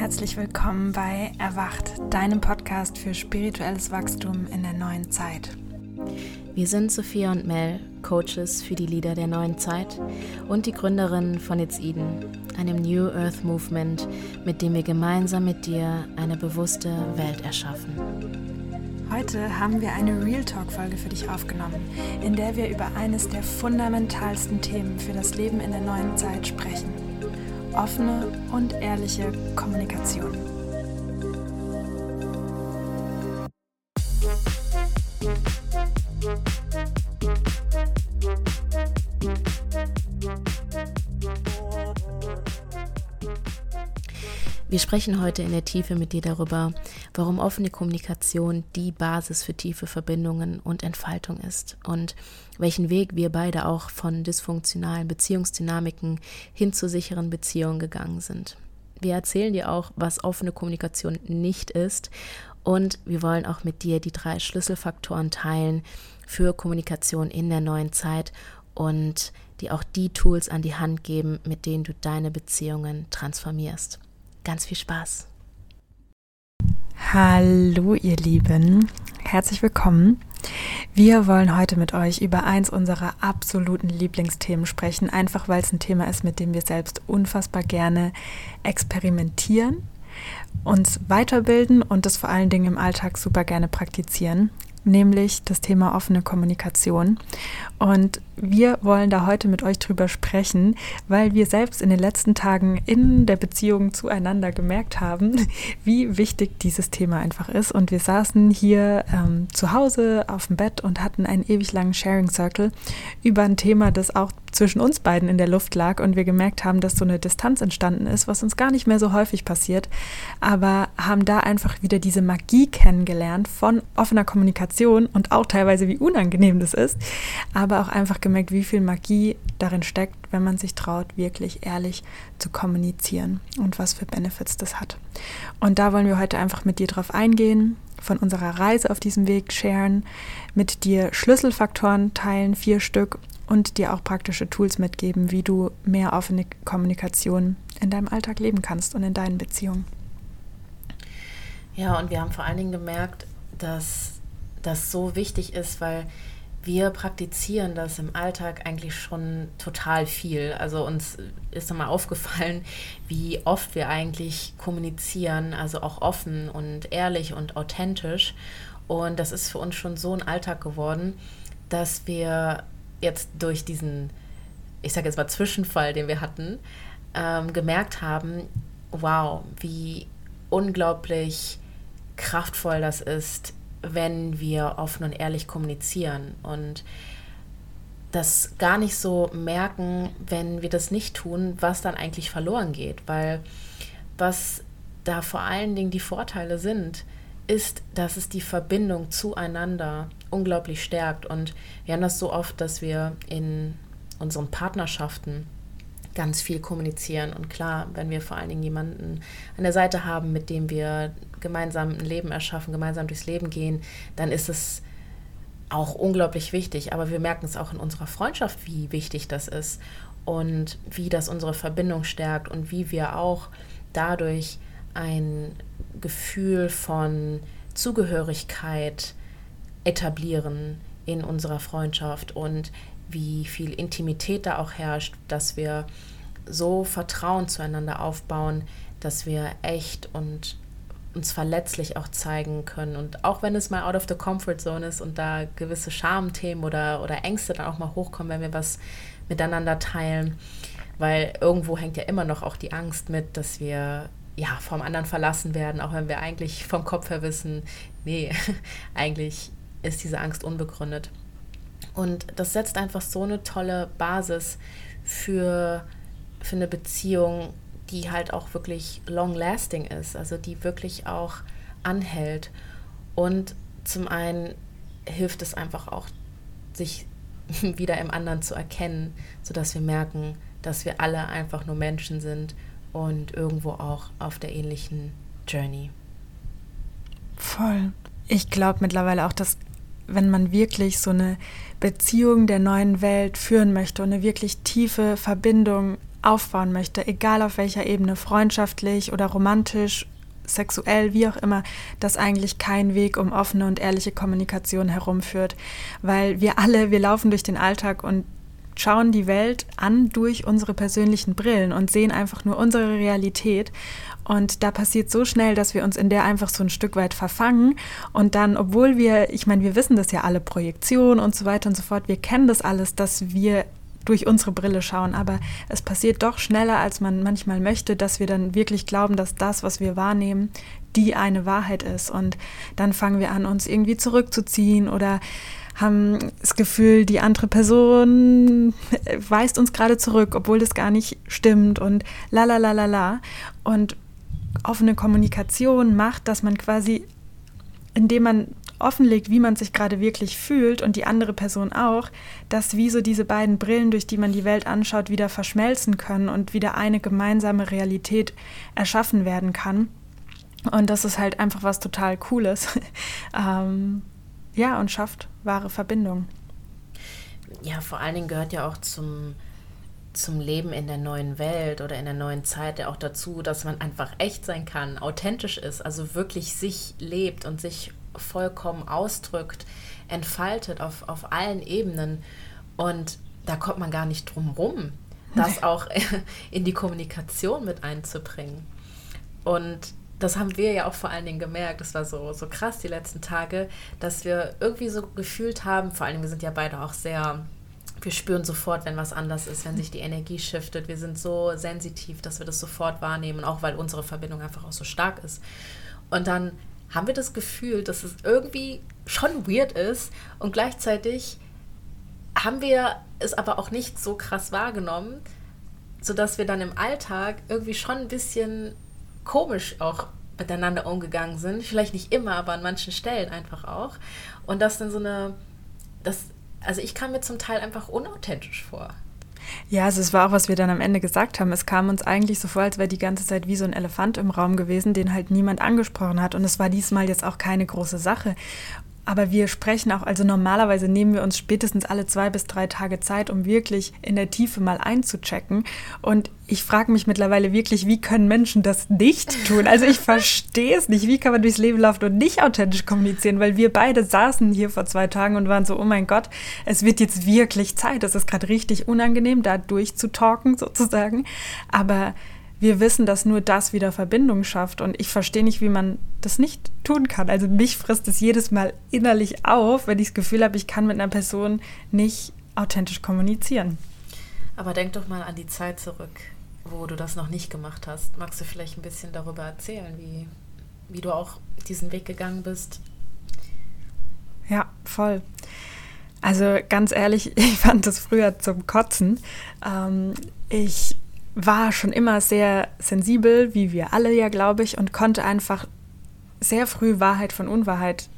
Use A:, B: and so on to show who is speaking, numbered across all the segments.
A: herzlich willkommen bei Erwacht, deinem Podcast für spirituelles Wachstum in der neuen Zeit.
B: Wir sind Sophia und Mel, Coaches für die Lieder der neuen Zeit und die Gründerinnen von It's Eden, einem New Earth Movement, mit dem wir gemeinsam mit dir eine bewusste Welt erschaffen.
A: Heute haben wir eine Real Talk-Folge für dich aufgenommen, in der wir über eines der fundamentalsten Themen für das Leben in der neuen Zeit sprechen offene und ehrliche Kommunikation.
B: Wir sprechen heute in der Tiefe mit dir darüber, warum offene Kommunikation die Basis für tiefe Verbindungen und Entfaltung ist und welchen Weg wir beide auch von dysfunktionalen Beziehungsdynamiken hin zu sicheren Beziehungen gegangen sind. Wir erzählen dir auch, was offene Kommunikation nicht ist und wir wollen auch mit dir die drei Schlüsselfaktoren teilen für Kommunikation in der neuen Zeit und dir auch die Tools an die Hand geben, mit denen du deine Beziehungen transformierst. Ganz viel Spaß.
A: Hallo ihr Lieben, herzlich willkommen. Wir wollen heute mit euch über eins unserer absoluten Lieblingsthemen sprechen, einfach weil es ein Thema ist, mit dem wir selbst unfassbar gerne experimentieren, uns weiterbilden und das vor allen Dingen im Alltag super gerne praktizieren nämlich das Thema offene Kommunikation. Und wir wollen da heute mit euch drüber sprechen, weil wir selbst in den letzten Tagen in der Beziehung zueinander gemerkt haben, wie wichtig dieses Thema einfach ist. Und wir saßen hier ähm, zu Hause auf dem Bett und hatten einen ewig langen Sharing Circle über ein Thema, das auch zwischen uns beiden in der Luft lag und wir gemerkt haben, dass so eine Distanz entstanden ist, was uns gar nicht mehr so häufig passiert, aber haben da einfach wieder diese Magie kennengelernt von offener Kommunikation und auch teilweise wie unangenehm das ist, aber auch einfach gemerkt, wie viel Magie darin steckt, wenn man sich traut, wirklich ehrlich zu kommunizieren und was für Benefits das hat. Und da wollen wir heute einfach mit dir drauf eingehen, von unserer Reise auf diesem Weg sharen, mit dir Schlüsselfaktoren teilen, vier Stück und dir auch praktische Tools mitgeben, wie du mehr offene Kommunikation in deinem Alltag leben kannst und in deinen Beziehungen.
B: Ja, und wir haben vor allen Dingen gemerkt, dass das so wichtig ist, weil wir praktizieren das im Alltag eigentlich schon total viel. Also uns ist nochmal aufgefallen, wie oft wir eigentlich kommunizieren, also auch offen und ehrlich und authentisch. Und das ist für uns schon so ein Alltag geworden, dass wir jetzt durch diesen, ich sage jetzt mal Zwischenfall, den wir hatten, ähm, gemerkt haben, wow, wie unglaublich kraftvoll das ist, wenn wir offen und ehrlich kommunizieren und das gar nicht so merken, wenn wir das nicht tun, was dann eigentlich verloren geht, weil was da vor allen Dingen die Vorteile sind, ist, dass es die Verbindung zueinander unglaublich stärkt. Und wir haben das so oft, dass wir in unseren Partnerschaften ganz viel kommunizieren. Und klar, wenn wir vor allen Dingen jemanden an der Seite haben, mit dem wir gemeinsam ein Leben erschaffen, gemeinsam durchs Leben gehen, dann ist es auch unglaublich wichtig. Aber wir merken es auch in unserer Freundschaft, wie wichtig das ist und wie das unsere Verbindung stärkt und wie wir auch dadurch ein Gefühl von Zugehörigkeit etablieren in unserer Freundschaft und wie viel Intimität da auch herrscht, dass wir so Vertrauen zueinander aufbauen, dass wir echt und uns verletzlich auch zeigen können. Und auch wenn es mal out of the comfort zone ist und da gewisse Schamthemen oder, oder Ängste dann auch mal hochkommen, wenn wir was miteinander teilen, weil irgendwo hängt ja immer noch auch die Angst mit, dass wir ja, vom anderen verlassen werden, auch wenn wir eigentlich vom Kopf her wissen, nee, eigentlich ist diese Angst unbegründet. Und das setzt einfach so eine tolle Basis für, für eine Beziehung, die halt auch wirklich long-lasting ist, also die wirklich auch anhält. Und zum einen hilft es einfach auch, sich wieder im anderen zu erkennen, sodass wir merken, dass wir alle einfach nur Menschen sind und irgendwo auch auf der ähnlichen Journey.
A: Voll. Ich glaube mittlerweile auch, dass wenn man wirklich so eine Beziehung der neuen Welt führen möchte und eine wirklich tiefe Verbindung aufbauen möchte, egal auf welcher Ebene, freundschaftlich oder romantisch, sexuell, wie auch immer, dass eigentlich kein Weg um offene und ehrliche Kommunikation herumführt. Weil wir alle, wir laufen durch den Alltag und schauen die Welt an durch unsere persönlichen Brillen und sehen einfach nur unsere Realität. Und da passiert so schnell, dass wir uns in der einfach so ein Stück weit verfangen. Und dann, obwohl wir, ich meine, wir wissen das ja alle, Projektion und so weiter und so fort, wir kennen das alles, dass wir durch unsere Brille schauen. Aber es passiert doch schneller, als man manchmal möchte, dass wir dann wirklich glauben, dass das, was wir wahrnehmen, die eine Wahrheit ist. Und dann fangen wir an, uns irgendwie zurückzuziehen oder haben das Gefühl, die andere Person weist uns gerade zurück, obwohl das gar nicht stimmt und la la la la la. Und offene Kommunikation macht, dass man quasi, indem man offenlegt, wie man sich gerade wirklich fühlt und die andere Person auch, dass wie so diese beiden Brillen, durch die man die Welt anschaut, wieder verschmelzen können und wieder eine gemeinsame Realität erschaffen werden kann. Und das ist halt einfach was total Cooles. ähm, ja, und schafft wahre Verbindung.
B: Ja, vor allen Dingen gehört ja auch zum, zum Leben in der neuen Welt oder in der neuen Zeit ja auch dazu, dass man einfach echt sein kann, authentisch ist, also wirklich sich lebt und sich vollkommen ausdrückt, entfaltet auf, auf allen Ebenen. Und da kommt man gar nicht drum rum, das auch in die Kommunikation mit einzubringen. Und das haben wir ja auch vor allen Dingen gemerkt, das war so, so krass die letzten Tage, dass wir irgendwie so gefühlt haben, vor allem wir sind ja beide auch sehr, wir spüren sofort, wenn was anders ist, wenn sich die Energie shiftet. Wir sind so sensitiv, dass wir das sofort wahrnehmen, auch weil unsere Verbindung einfach auch so stark ist. Und dann haben wir das Gefühl, dass es irgendwie schon weird ist und gleichzeitig haben wir es aber auch nicht so krass wahrgenommen, sodass wir dann im Alltag irgendwie schon ein bisschen komisch auch miteinander umgegangen sind. Vielleicht nicht immer, aber an manchen Stellen einfach auch. Und das dann so eine, das, also ich kam mir zum Teil einfach unauthentisch vor.
A: Ja, also es war auch, was wir dann am Ende gesagt haben. Es kam uns eigentlich so vor, als wäre die ganze Zeit wie so ein Elefant im Raum gewesen, den halt niemand angesprochen hat. Und es war diesmal jetzt auch keine große Sache. Aber wir sprechen auch, also normalerweise nehmen wir uns spätestens alle zwei bis drei Tage Zeit, um wirklich in der Tiefe mal einzuchecken. Und ich frage mich mittlerweile wirklich, wie können Menschen das nicht tun? Also ich verstehe es nicht. Wie kann man durchs Leben laufen und nicht authentisch kommunizieren? Weil wir beide saßen hier vor zwei Tagen und waren so, oh mein Gott, es wird jetzt wirklich Zeit. Es ist gerade richtig unangenehm, da durchzutalken sozusagen. Aber wir wissen, dass nur das wieder Verbindung schafft. Und ich verstehe nicht, wie man das nicht tun kann. Also mich frisst es jedes Mal innerlich auf, wenn ich das Gefühl habe, ich kann mit einer Person nicht authentisch kommunizieren.
B: Aber denk doch mal an die Zeit zurück, wo du das noch nicht gemacht hast. Magst du vielleicht ein bisschen darüber erzählen, wie, wie du auch diesen Weg gegangen bist?
A: Ja, voll. Also ganz ehrlich, ich fand das früher zum Kotzen. Ähm, ich war schon immer sehr sensibel, wie wir alle ja, glaube ich, und konnte einfach sehr früh Wahrheit von Unwahrheit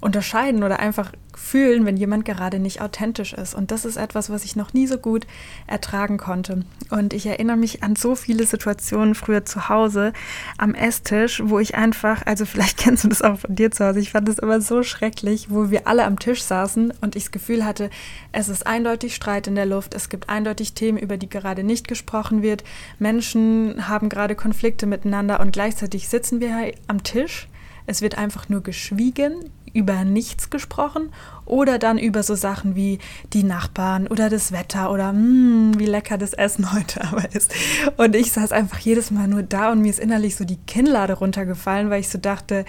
A: unterscheiden oder einfach fühlen, wenn jemand gerade nicht authentisch ist. Und das ist etwas, was ich noch nie so gut ertragen konnte. Und ich erinnere mich an so viele Situationen früher zu Hause am Esstisch, wo ich einfach, also vielleicht kennst du das auch von dir zu Hause, ich fand das immer so schrecklich, wo wir alle am Tisch saßen und ich das Gefühl hatte, es ist eindeutig Streit in der Luft, es gibt eindeutig Themen, über die gerade nicht gesprochen wird, Menschen haben gerade Konflikte miteinander und gleichzeitig sitzen wir am Tisch es wird einfach nur geschwiegen, über nichts gesprochen oder dann über so Sachen wie die Nachbarn oder das Wetter oder hm, wie lecker das Essen heute aber ist. Und ich saß einfach jedes Mal nur da und mir ist innerlich so die Kinnlade runtergefallen, weil ich so dachte,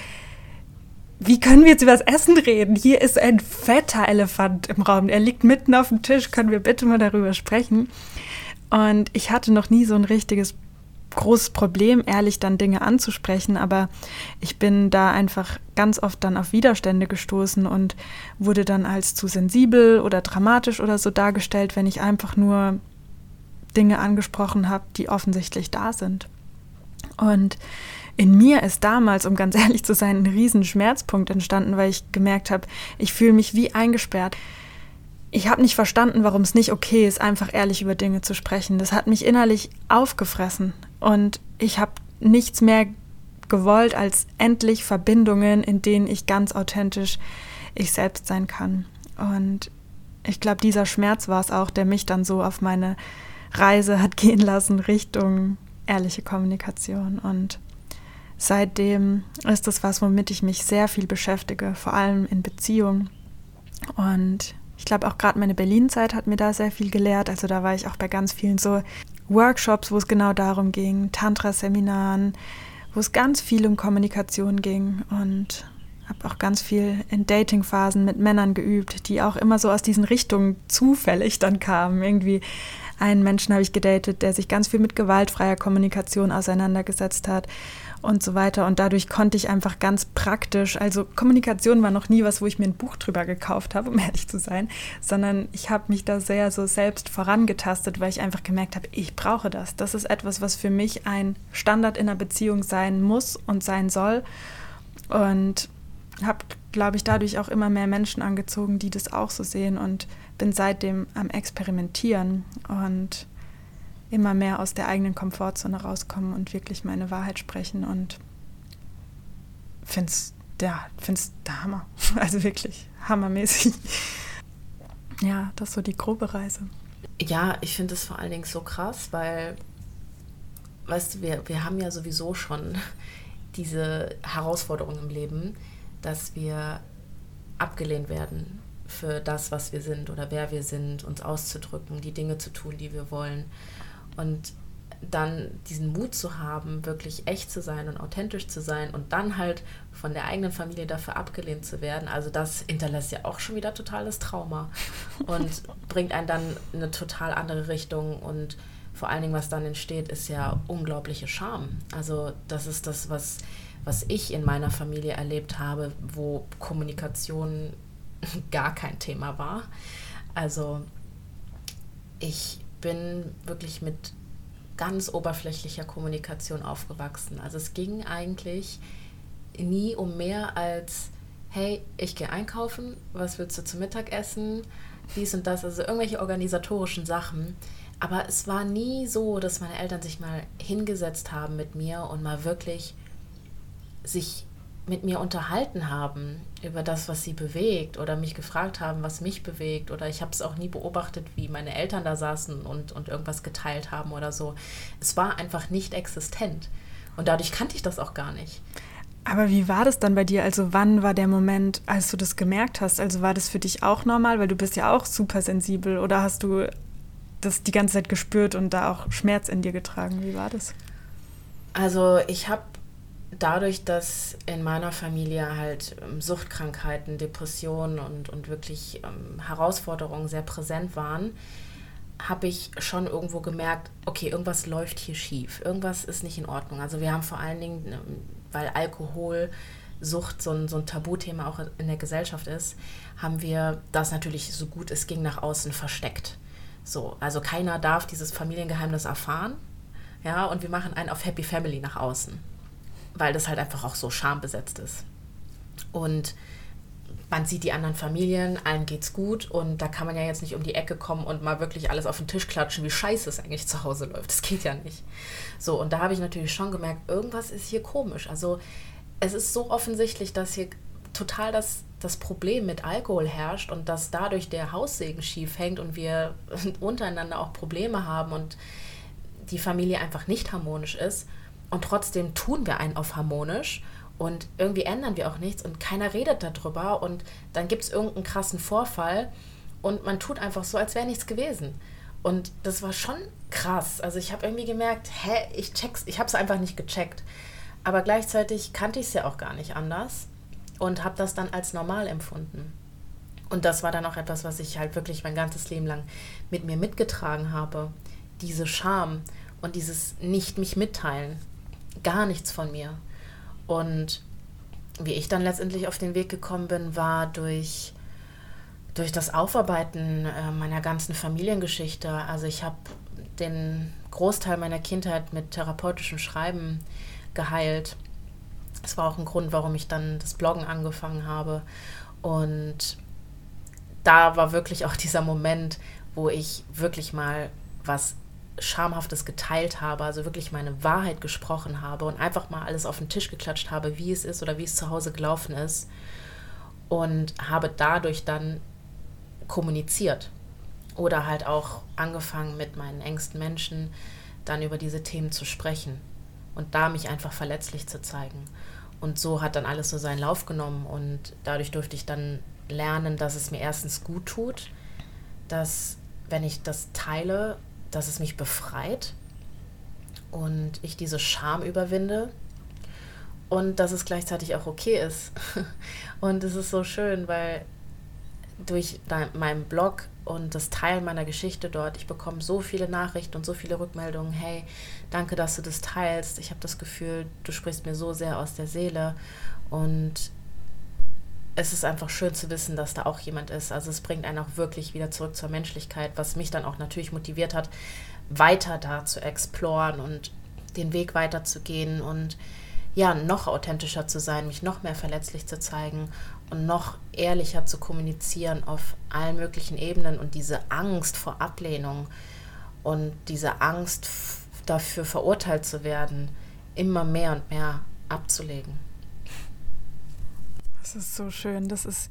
A: wie können wir jetzt über das Essen reden? Hier ist ein fetter Elefant im Raum. Er liegt mitten auf dem Tisch. Können wir bitte mal darüber sprechen? Und ich hatte noch nie so ein richtiges großes Problem, ehrlich dann Dinge anzusprechen, aber ich bin da einfach ganz oft dann auf Widerstände gestoßen und wurde dann als zu sensibel oder dramatisch oder so dargestellt, wenn ich einfach nur Dinge angesprochen habe, die offensichtlich da sind. Und in mir ist damals, um ganz ehrlich zu sein, ein riesen Schmerzpunkt entstanden, weil ich gemerkt habe, ich fühle mich wie eingesperrt ich habe nicht verstanden, warum es nicht okay ist, einfach ehrlich über Dinge zu sprechen. Das hat mich innerlich aufgefressen und ich habe nichts mehr gewollt als endlich Verbindungen, in denen ich ganz authentisch ich selbst sein kann. Und ich glaube, dieser Schmerz war es auch, der mich dann so auf meine Reise hat gehen lassen Richtung ehrliche Kommunikation. Und seitdem ist das was, womit ich mich sehr viel beschäftige, vor allem in Beziehungen. Und ich glaube auch gerade meine Berlin-Zeit hat mir da sehr viel gelehrt. Also da war ich auch bei ganz vielen so Workshops, wo es genau darum ging, Tantra-Seminaren, wo es ganz viel um Kommunikation ging und habe auch ganz viel in Dating-Phasen mit Männern geübt, die auch immer so aus diesen Richtungen zufällig dann kamen. Irgendwie einen Menschen habe ich gedatet, der sich ganz viel mit gewaltfreier Kommunikation auseinandergesetzt hat und so weiter. Und dadurch konnte ich einfach ganz praktisch, also Kommunikation war noch nie was, wo ich mir ein Buch drüber gekauft habe, um ehrlich zu sein, sondern ich habe mich da sehr so selbst vorangetastet, weil ich einfach gemerkt habe, ich brauche das. Das ist etwas, was für mich ein Standard in einer Beziehung sein muss und sein soll. Und habe, glaube ich, dadurch auch immer mehr Menschen angezogen, die das auch so sehen und bin seitdem am Experimentieren und immer mehr aus der eigenen Komfortzone rauskommen und wirklich meine Wahrheit sprechen und finde es find's der Hammer. Also wirklich hammermäßig. Ja, das ist so die grobe Reise.
B: Ja, ich finde es vor allen Dingen so krass, weil, weißt du, wir, wir haben ja sowieso schon diese Herausforderung im Leben, dass wir abgelehnt werden für das, was wir sind oder wer wir sind, uns auszudrücken, die Dinge zu tun, die wir wollen. Und dann diesen Mut zu haben, wirklich echt zu sein und authentisch zu sein und dann halt von der eigenen Familie dafür abgelehnt zu werden, also das hinterlässt ja auch schon wieder totales Trauma und bringt einen dann in eine total andere Richtung und vor allen Dingen, was dann entsteht, ist ja unglaubliche Scham. Also das ist das, was, was ich in meiner Familie erlebt habe, wo Kommunikation gar kein Thema war. Also ich bin wirklich mit ganz oberflächlicher Kommunikation aufgewachsen. Also es ging eigentlich nie um mehr als, hey, ich gehe einkaufen, was willst du zum Mittagessen, dies und das, also irgendwelche organisatorischen Sachen. Aber es war nie so, dass meine Eltern sich mal hingesetzt haben mit mir und mal wirklich sich mit mir unterhalten haben über das, was sie bewegt oder mich gefragt haben, was mich bewegt oder ich habe es auch nie beobachtet, wie meine Eltern da saßen und, und irgendwas geteilt haben oder so. Es war einfach nicht existent und dadurch kannte ich das auch gar nicht.
A: Aber wie war das dann bei dir? Also wann war der Moment, als du das gemerkt hast? Also war das für dich auch normal, weil du bist ja auch super sensibel oder hast du das die ganze Zeit gespürt und da auch Schmerz in dir getragen? Wie war das?
B: Also ich habe dadurch, dass in meiner Familie halt ähm, Suchtkrankheiten, Depressionen und, und wirklich ähm, Herausforderungen sehr präsent waren, habe ich schon irgendwo gemerkt, okay, irgendwas läuft hier schief, irgendwas ist nicht in Ordnung. Also wir haben vor allen Dingen, ähm, weil Alkohol, Sucht so ein, so ein Tabuthema auch in der Gesellschaft ist, haben wir das natürlich so gut es ging nach außen versteckt. So, also keiner darf dieses Familiengeheimnis erfahren. Ja, und wir machen einen auf Happy Family nach außen weil das halt einfach auch so schambesetzt ist. Und man sieht die anderen Familien, allen geht's gut und da kann man ja jetzt nicht um die Ecke kommen und mal wirklich alles auf den Tisch klatschen, wie scheiße es eigentlich zu Hause läuft. Das geht ja nicht. So, und da habe ich natürlich schon gemerkt, irgendwas ist hier komisch. Also es ist so offensichtlich, dass hier total das, das Problem mit Alkohol herrscht und dass dadurch der Haussegen schief hängt und wir untereinander auch Probleme haben und die Familie einfach nicht harmonisch ist. Und trotzdem tun wir einen auf harmonisch und irgendwie ändern wir auch nichts und keiner redet darüber und dann gibt es irgendeinen krassen Vorfall und man tut einfach so, als wäre nichts gewesen. Und das war schon krass. Also ich habe irgendwie gemerkt, hä, ich check's, ich habe es einfach nicht gecheckt. Aber gleichzeitig kannte ich es ja auch gar nicht anders und habe das dann als normal empfunden. Und das war dann auch etwas, was ich halt wirklich mein ganzes Leben lang mit mir mitgetragen habe. Diese Scham und dieses nicht mich mitteilen gar nichts von mir. Und wie ich dann letztendlich auf den Weg gekommen bin, war durch, durch das Aufarbeiten äh, meiner ganzen Familiengeschichte. Also ich habe den Großteil meiner Kindheit mit therapeutischem Schreiben geheilt. Das war auch ein Grund, warum ich dann das Bloggen angefangen habe. Und da war wirklich auch dieser Moment, wo ich wirklich mal was Schamhaftes geteilt habe, also wirklich meine Wahrheit gesprochen habe und einfach mal alles auf den Tisch geklatscht habe, wie es ist oder wie es zu Hause gelaufen ist und habe dadurch dann kommuniziert. Oder halt auch angefangen mit meinen engsten Menschen dann über diese Themen zu sprechen und da mich einfach verletzlich zu zeigen. Und so hat dann alles so seinen Lauf genommen und dadurch durfte ich dann lernen, dass es mir erstens gut tut, dass wenn ich das teile, dass es mich befreit und ich diese Scham überwinde und dass es gleichzeitig auch okay ist. Und es ist so schön, weil durch meinen Blog und das Teilen meiner Geschichte dort, ich bekomme so viele Nachrichten und so viele Rückmeldungen, hey, danke, dass du das teilst. Ich habe das Gefühl, du sprichst mir so sehr aus der Seele und es ist einfach schön zu wissen, dass da auch jemand ist. Also es bringt einen auch wirklich wieder zurück zur Menschlichkeit, was mich dann auch natürlich motiviert hat, weiter da zu exploren und den Weg weiterzugehen und ja, noch authentischer zu sein, mich noch mehr verletzlich zu zeigen und noch ehrlicher zu kommunizieren auf allen möglichen Ebenen und diese Angst vor Ablehnung und diese Angst dafür verurteilt zu werden, immer mehr und mehr abzulegen.
A: Das ist so schön. Das ist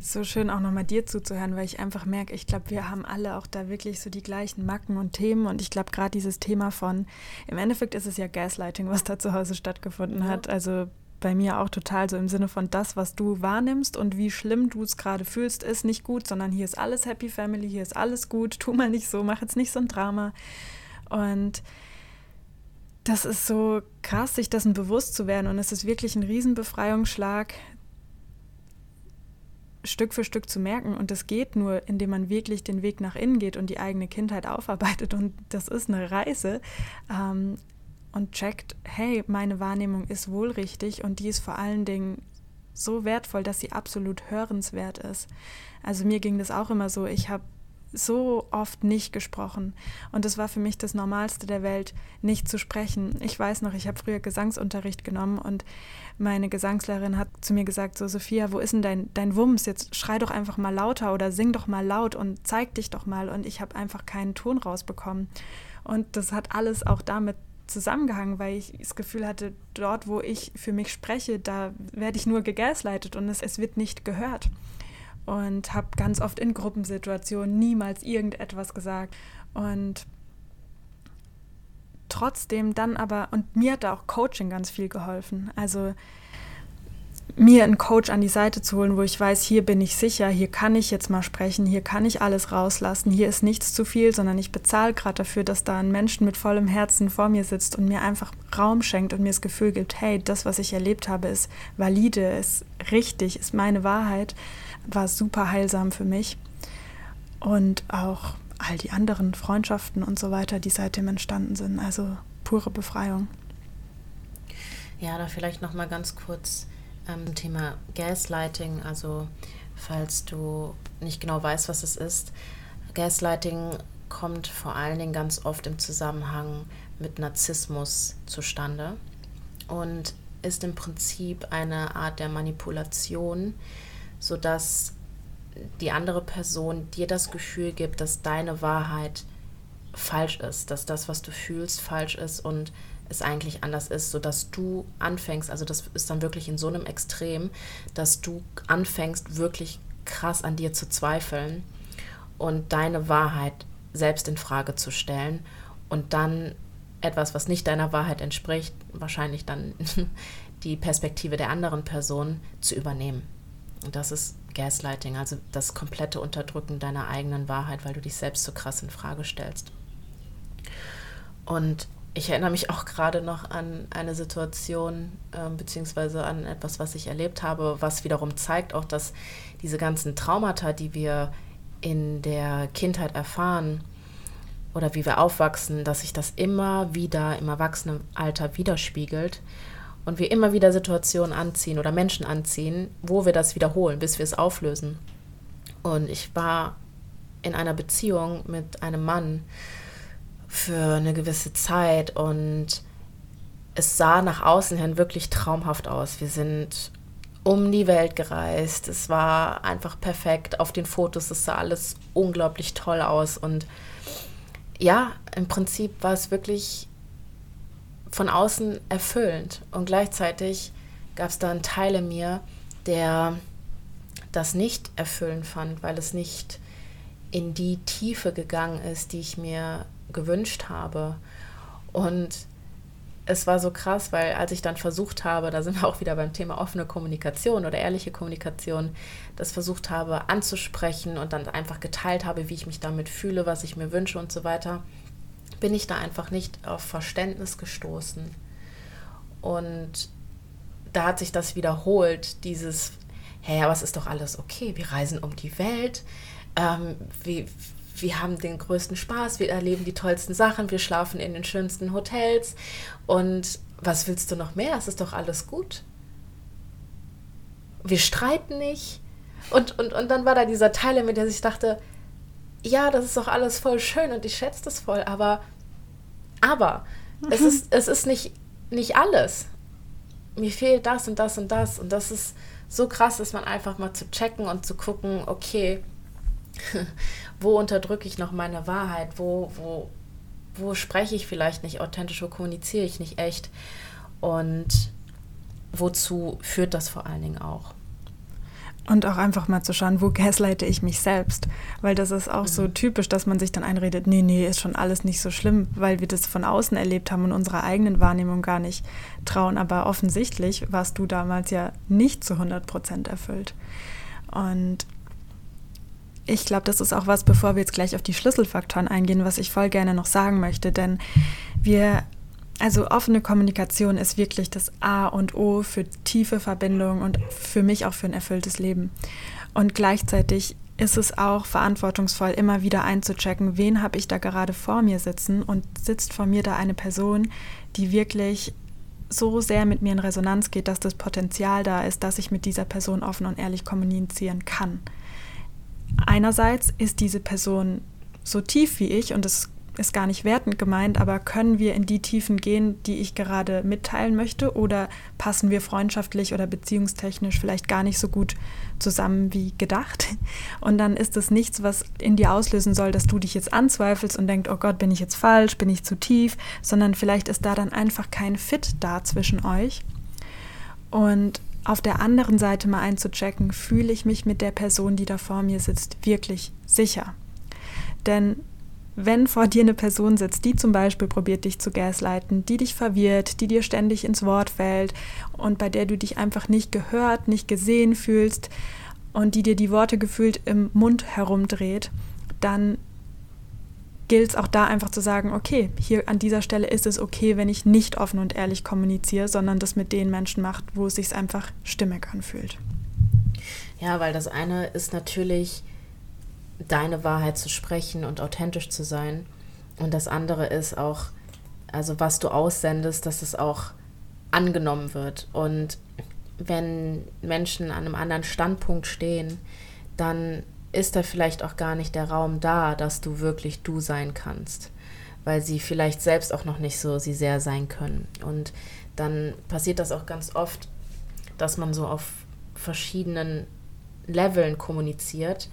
A: so schön auch nochmal dir zuzuhören, weil ich einfach merke, ich glaube, wir haben alle auch da wirklich so die gleichen Macken und Themen. Und ich glaube, gerade dieses Thema von, im Endeffekt ist es ja Gaslighting, was da zu Hause stattgefunden ja. hat. Also bei mir auch total so im Sinne von das, was du wahrnimmst und wie schlimm du es gerade fühlst, ist nicht gut, sondern hier ist alles Happy Family, hier ist alles gut, tu mal nicht so, mach jetzt nicht so ein Drama. Und das ist so krass, sich dessen bewusst zu werden. Und es ist wirklich ein Riesenbefreiungsschlag, Stück für Stück zu merken. Und das geht nur, indem man wirklich den Weg nach innen geht und die eigene Kindheit aufarbeitet. Und das ist eine Reise. Ähm, und checkt, hey, meine Wahrnehmung ist wohl richtig und die ist vor allen Dingen so wertvoll, dass sie absolut hörenswert ist. Also mir ging das auch immer so, ich habe so oft nicht gesprochen. Und es war für mich das Normalste der Welt, nicht zu sprechen. Ich weiß noch, ich habe früher Gesangsunterricht genommen und meine Gesangslehrerin hat zu mir gesagt, so Sophia, wo ist denn dein, dein Wumms? Jetzt schrei doch einfach mal lauter oder sing doch mal laut und zeig dich doch mal. Und ich habe einfach keinen Ton rausbekommen. Und das hat alles auch damit zusammengehangen, weil ich das Gefühl hatte, dort, wo ich für mich spreche, da werde ich nur gegaslightet und es, es wird nicht gehört und habe ganz oft in Gruppensituationen niemals irgendetwas gesagt. Und trotzdem dann aber, und mir hat da auch Coaching ganz viel geholfen. Also mir einen Coach an die Seite zu holen, wo ich weiß, hier bin ich sicher, hier kann ich jetzt mal sprechen, hier kann ich alles rauslassen, hier ist nichts zu viel, sondern ich bezahle gerade dafür, dass da ein Mensch mit vollem Herzen vor mir sitzt und mir einfach Raum schenkt und mir das Gefühl gibt, hey, das, was ich erlebt habe, ist valide, ist richtig, ist meine Wahrheit war super heilsam für mich. Und auch all die anderen Freundschaften und so weiter, die seitdem entstanden sind. Also pure Befreiung.
B: Ja, da vielleicht noch mal ganz kurz ähm, Thema Gaslighting. Also falls du nicht genau weißt, was es ist, Gaslighting kommt vor allen Dingen ganz oft im Zusammenhang mit Narzissmus zustande und ist im Prinzip eine Art der Manipulation, sodass die andere Person dir das Gefühl gibt, dass deine Wahrheit falsch ist, dass das, was du fühlst, falsch ist und es eigentlich anders ist, sodass du anfängst, also das ist dann wirklich in so einem Extrem, dass du anfängst, wirklich krass an dir zu zweifeln und deine Wahrheit selbst in Frage zu stellen und dann etwas, was nicht deiner Wahrheit entspricht, wahrscheinlich dann die Perspektive der anderen Person zu übernehmen. Das ist Gaslighting, also das komplette Unterdrücken deiner eigenen Wahrheit, weil du dich selbst so krass in Frage stellst. Und ich erinnere mich auch gerade noch an eine Situation, äh, beziehungsweise an etwas, was ich erlebt habe, was wiederum zeigt auch, dass diese ganzen Traumata, die wir in der Kindheit erfahren oder wie wir aufwachsen, dass sich das immer wieder im Erwachsenenalter widerspiegelt und wir immer wieder Situationen anziehen oder Menschen anziehen, wo wir das wiederholen, bis wir es auflösen. Und ich war in einer Beziehung mit einem Mann für eine gewisse Zeit und es sah nach außen hin wirklich traumhaft aus. Wir sind um die Welt gereist. Es war einfach perfekt. Auf den Fotos, es sah alles unglaublich toll aus. Und ja, im Prinzip war es wirklich von außen erfüllend. Und gleichzeitig gab es da einen Teil in mir, der das nicht erfüllend fand, weil es nicht in die Tiefe gegangen ist, die ich mir gewünscht habe. Und es war so krass, weil als ich dann versucht habe, da sind wir auch wieder beim Thema offene Kommunikation oder ehrliche Kommunikation, das versucht habe anzusprechen und dann einfach geteilt habe, wie ich mich damit fühle, was ich mir wünsche und so weiter, bin ich da einfach nicht auf Verständnis gestoßen. Und da hat sich das wiederholt, dieses, hey, aber es ist doch alles okay, wir reisen um die Welt, ähm, wir, wir haben den größten Spaß, wir erleben die tollsten Sachen, wir schlafen in den schönsten Hotels und was willst du noch mehr? Es ist doch alles gut. Wir streiten nicht. Und, und, und dann war da dieser Teil, mit dem ich dachte, ja, das ist doch alles voll schön und ich schätze das voll, aber, aber, mhm. es ist, es ist nicht, nicht alles. Mir fehlt das und das und das und das ist so krass, dass man einfach mal zu checken und zu gucken, okay, wo unterdrücke ich noch meine Wahrheit, wo, wo, wo spreche ich vielleicht nicht authentisch, wo kommuniziere ich nicht echt und wozu führt das vor allen Dingen auch.
A: Und auch einfach mal zu schauen, wo gaslighte ich mich selbst. Weil das ist auch mhm. so typisch, dass man sich dann einredet, nee, nee, ist schon alles nicht so schlimm, weil wir das von außen erlebt haben und unserer eigenen Wahrnehmung gar nicht trauen. Aber offensichtlich warst du damals ja nicht zu 100 Prozent erfüllt. Und ich glaube, das ist auch was, bevor wir jetzt gleich auf die Schlüsselfaktoren eingehen, was ich voll gerne noch sagen möchte. Denn wir, also offene Kommunikation ist wirklich das A und O für tiefe Verbindungen und für mich auch für ein erfülltes Leben. Und gleichzeitig ist es auch verantwortungsvoll, immer wieder einzuchecken, wen habe ich da gerade vor mir sitzen und sitzt vor mir da eine Person, die wirklich so sehr mit mir in Resonanz geht, dass das Potenzial da ist, dass ich mit dieser Person offen und ehrlich kommunizieren kann einerseits ist diese Person so tief wie ich und das ist gar nicht wertend gemeint, aber können wir in die Tiefen gehen, die ich gerade mitteilen möchte oder passen wir freundschaftlich oder beziehungstechnisch vielleicht gar nicht so gut zusammen wie gedacht? Und dann ist es nichts, was in dir auslösen soll, dass du dich jetzt anzweifelst und denkst, oh Gott, bin ich jetzt falsch, bin ich zu tief, sondern vielleicht ist da dann einfach kein Fit da zwischen euch. Und auf der anderen Seite mal einzuchecken, fühle ich mich mit der Person, die da vor mir sitzt, wirklich sicher. Denn wenn vor dir eine Person sitzt, die zum Beispiel probiert, dich zu gaslighten, die dich verwirrt, die dir ständig ins Wort fällt und bei der du dich einfach nicht gehört, nicht gesehen fühlst und die dir die Worte gefühlt im Mund herumdreht, dann gilt es auch da einfach zu sagen, okay, hier an dieser Stelle ist es okay, wenn ich nicht offen und ehrlich kommuniziere, sondern das mit den Menschen macht, wo es sich einfach stimmig anfühlt.
B: Ja, weil das eine ist natürlich, deine Wahrheit zu sprechen und authentisch zu sein. Und das andere ist auch, also was du aussendest, dass es auch angenommen wird. Und wenn Menschen an einem anderen Standpunkt stehen, dann ist da vielleicht auch gar nicht der Raum da, dass du wirklich du sein kannst, weil sie vielleicht selbst auch noch nicht so sie sehr sein können. Und dann passiert das auch ganz oft, dass man so auf verschiedenen Leveln kommuniziert,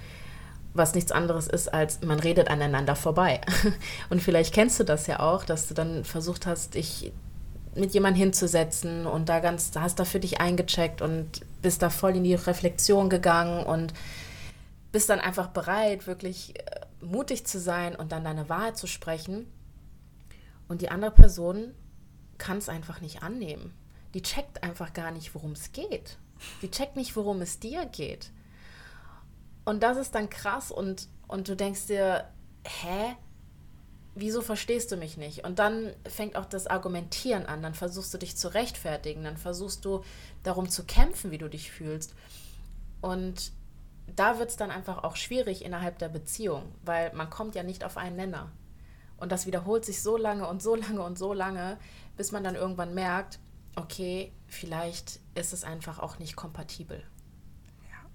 B: was nichts anderes ist, als man redet aneinander vorbei. Und vielleicht kennst du das ja auch, dass du dann versucht hast, dich mit jemandem hinzusetzen und da ganz, hast da für dich eingecheckt und bist da voll in die Reflexion gegangen und bist dann einfach bereit, wirklich äh, mutig zu sein und dann deine Wahrheit zu sprechen. Und die andere Person kann es einfach nicht annehmen. Die checkt einfach gar nicht, worum es geht. Die checkt nicht, worum es dir geht. Und das ist dann krass und, und du denkst dir, hä? Wieso verstehst du mich nicht? Und dann fängt auch das Argumentieren an. Dann versuchst du dich zu rechtfertigen. Dann versuchst du darum zu kämpfen, wie du dich fühlst. Und da wird es dann einfach auch schwierig innerhalb der Beziehung, weil man kommt ja nicht auf einen Nenner. Und das wiederholt sich so lange und so lange und so lange, bis man dann irgendwann merkt, okay, vielleicht ist es einfach auch nicht kompatibel.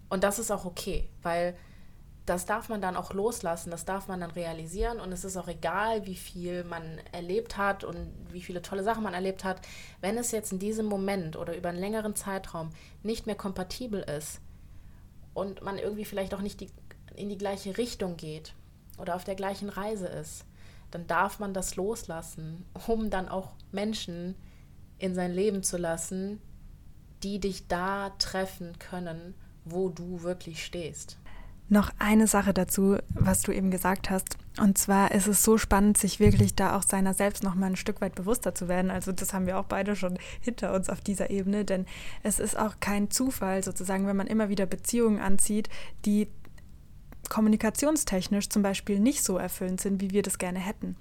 B: Und das ist auch okay, weil das darf man dann auch loslassen, das darf man dann realisieren und es ist auch egal, wie viel man erlebt hat und wie viele tolle Sachen man erlebt hat. Wenn es jetzt in diesem Moment oder über einen längeren Zeitraum nicht mehr kompatibel ist, und man irgendwie vielleicht auch nicht die, in die gleiche Richtung geht oder auf der gleichen Reise ist, dann darf man das loslassen, um dann auch Menschen in sein Leben zu lassen, die dich da treffen können, wo du wirklich stehst.
A: Noch eine Sache dazu, was du eben gesagt hast. Und zwar ist es so spannend, sich wirklich da auch seiner selbst noch mal ein Stück weit bewusster zu werden. Also das haben wir auch beide schon hinter uns auf dieser Ebene, denn es ist auch kein Zufall sozusagen, wenn man immer wieder Beziehungen anzieht, die kommunikationstechnisch zum Beispiel nicht so erfüllend sind, wie wir das gerne hätten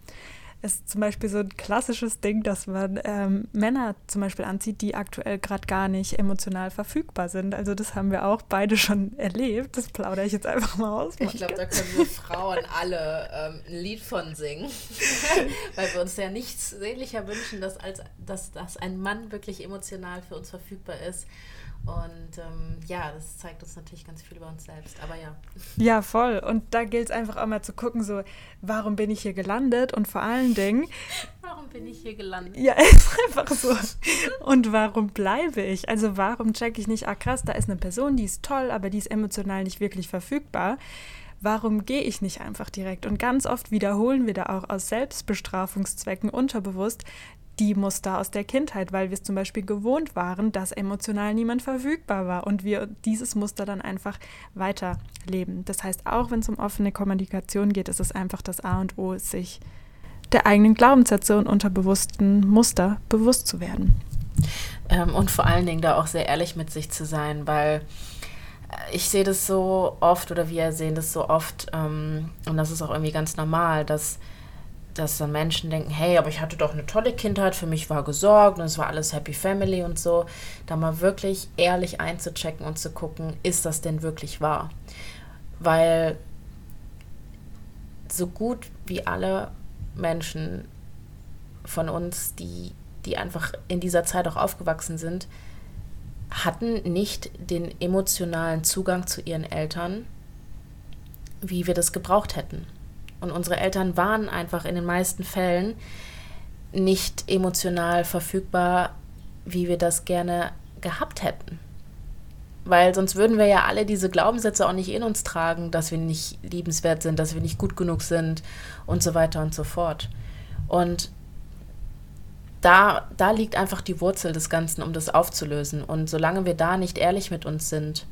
A: ist zum Beispiel so ein klassisches Ding, dass man ähm, Männer zum Beispiel anzieht, die aktuell gerade gar nicht emotional verfügbar sind. Also das haben wir auch beide schon erlebt. Das plaudere ich jetzt einfach mal aus.
B: Ich glaube, da können wir Frauen alle ähm, ein Lied von singen, weil wir uns ja nichts sehnlicher wünschen, dass, als, dass, dass ein Mann wirklich emotional für uns verfügbar ist. Und ähm, ja, das zeigt uns natürlich ganz viel über uns selbst. Aber ja.
A: Ja, voll. Und da gilt es einfach auch mal zu gucken, so, warum bin ich hier gelandet? Und vor allen Dingen.
B: warum bin ich hier gelandet?
A: Ja, ist einfach so. Und warum bleibe ich? Also warum checke ich nicht, ah krass, da ist eine Person, die ist toll, aber die ist emotional nicht wirklich verfügbar. Warum gehe ich nicht einfach direkt? Und ganz oft wiederholen wir da auch aus Selbstbestrafungszwecken unterbewusst die Muster aus der Kindheit, weil wir es zum Beispiel gewohnt waren, dass emotional niemand verfügbar war und wir dieses Muster dann einfach weiterleben. Das heißt, auch wenn es um offene Kommunikation geht, ist es einfach das A und O, sich der eigenen Glaubenssätze und unterbewussten Muster bewusst zu werden.
B: Ähm, und vor allen Dingen da auch sehr ehrlich mit sich zu sein, weil äh, ich sehe das so oft oder wir sehen das so oft ähm, und das ist auch irgendwie ganz normal, dass dass dann Menschen denken, hey, aber ich hatte doch eine tolle Kindheit, für mich war gesorgt und es war alles Happy Family und so, da mal wirklich ehrlich einzuchecken und zu gucken, ist das denn wirklich wahr? Weil so gut wie alle Menschen von uns, die, die einfach in dieser Zeit auch aufgewachsen sind, hatten nicht den emotionalen Zugang zu ihren Eltern, wie wir das gebraucht hätten. Und unsere Eltern waren einfach in den meisten Fällen nicht emotional verfügbar, wie wir das gerne gehabt hätten. Weil sonst würden wir ja alle diese Glaubenssätze auch nicht in uns tragen, dass wir nicht liebenswert sind, dass wir nicht gut genug sind und so weiter und so fort. Und da, da liegt einfach die Wurzel des Ganzen, um das aufzulösen. Und solange wir da nicht ehrlich mit uns sind,